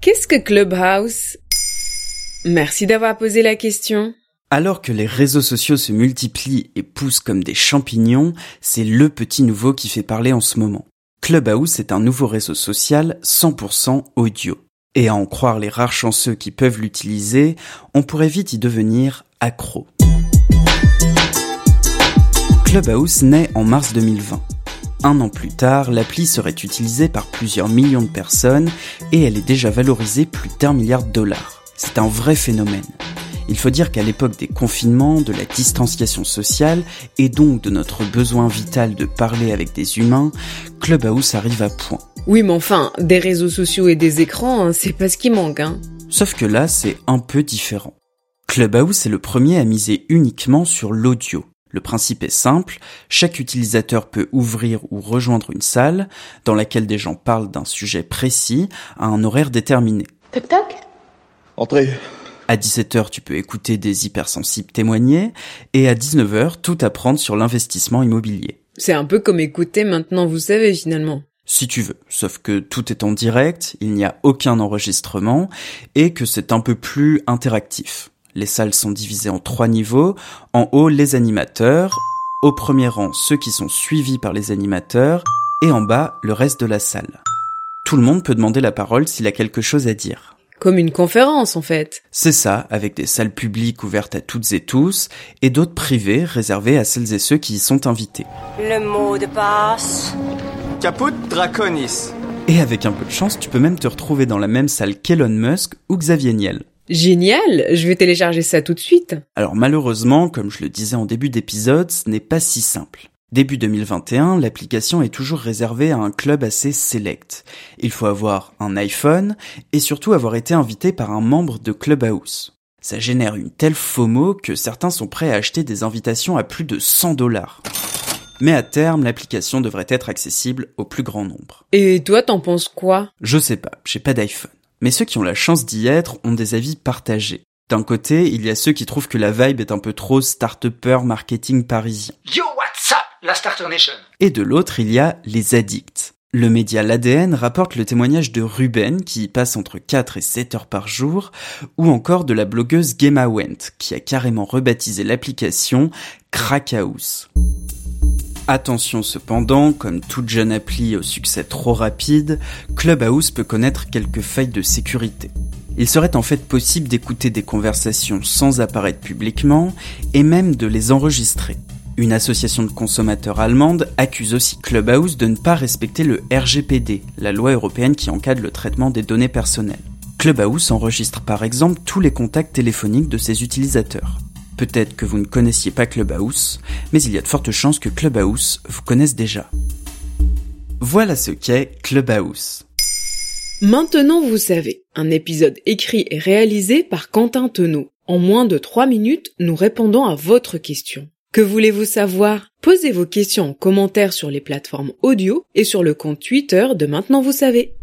Qu'est-ce que Clubhouse? Merci d'avoir posé la question. Alors que les réseaux sociaux se multiplient et poussent comme des champignons, c'est le petit nouveau qui fait parler en ce moment. Clubhouse est un nouveau réseau social 100% audio. Et à en croire les rares chanceux qui peuvent l'utiliser, on pourrait vite y devenir accro. Clubhouse naît en mars 2020. Un an plus tard, l'appli serait utilisée par plusieurs millions de personnes et elle est déjà valorisée plus d'un milliard de dollars. C'est un vrai phénomène. Il faut dire qu'à l'époque des confinements, de la distanciation sociale et donc de notre besoin vital de parler avec des humains, Clubhouse arrive à point. Oui, mais enfin, des réseaux sociaux et des écrans, hein, c'est pas ce qui manque, hein. Sauf que là, c'est un peu différent. Clubhouse est le premier à miser uniquement sur l'audio. Le principe est simple, chaque utilisateur peut ouvrir ou rejoindre une salle dans laquelle des gens parlent d'un sujet précis à un horaire déterminé. Toc toc Entrez. À 17h, tu peux écouter des hypersensibles témoigner, et à 19h, tout apprendre sur l'investissement immobilier. C'est un peu comme écouter maintenant, vous savez, finalement. Si tu veux, sauf que tout est en direct, il n'y a aucun enregistrement, et que c'est un peu plus interactif. Les salles sont divisées en trois niveaux. En haut, les animateurs. Au premier rang, ceux qui sont suivis par les animateurs. Et en bas, le reste de la salle. Tout le monde peut demander la parole s'il a quelque chose à dire. Comme une conférence, en fait. C'est ça, avec des salles publiques ouvertes à toutes et tous, et d'autres privées réservées à celles et ceux qui y sont invités. Le mot de passe. Caput Draconis. Et avec un peu de chance, tu peux même te retrouver dans la même salle qu'Elon Musk ou Xavier Niel. Génial, je vais télécharger ça tout de suite. Alors malheureusement, comme je le disais en début d'épisode, ce n'est pas si simple. Début 2021, l'application est toujours réservée à un club assez select. Il faut avoir un iPhone et surtout avoir été invité par un membre de Clubhouse. Ça génère une telle FOMO que certains sont prêts à acheter des invitations à plus de 100 dollars. Mais à terme, l'application devrait être accessible au plus grand nombre. Et toi, t'en penses quoi? Je sais pas, j'ai pas d'iPhone. Mais ceux qui ont la chance d'y être ont des avis partagés. D'un côté, il y a ceux qui trouvent que la vibe est un peu trop start-upper marketing parisien. Yo, what's up, la Starter Nation Et de l'autre, il y a les addicts. Le média L'ADN rapporte le témoignage de Ruben, qui y passe entre 4 et 7 heures par jour, ou encore de la blogueuse Gemma Wendt, qui a carrément rebaptisé l'application Crackhouse. Attention cependant, comme toute jeune appli au succès trop rapide, Clubhouse peut connaître quelques failles de sécurité. Il serait en fait possible d'écouter des conversations sans apparaître publiquement et même de les enregistrer. Une association de consommateurs allemande accuse aussi Clubhouse de ne pas respecter le RGPD, la loi européenne qui encadre le traitement des données personnelles. Clubhouse enregistre par exemple tous les contacts téléphoniques de ses utilisateurs. Peut-être que vous ne connaissiez pas Clubhouse, mais il y a de fortes chances que Clubhouse vous connaisse déjà. Voilà ce qu'est Clubhouse. Maintenant, vous savez, un épisode écrit et réalisé par Quentin Tenot. En moins de 3 minutes, nous répondons à votre question. Que voulez-vous savoir? Posez vos questions en commentaire sur les plateformes audio et sur le compte Twitter de Maintenant vous savez.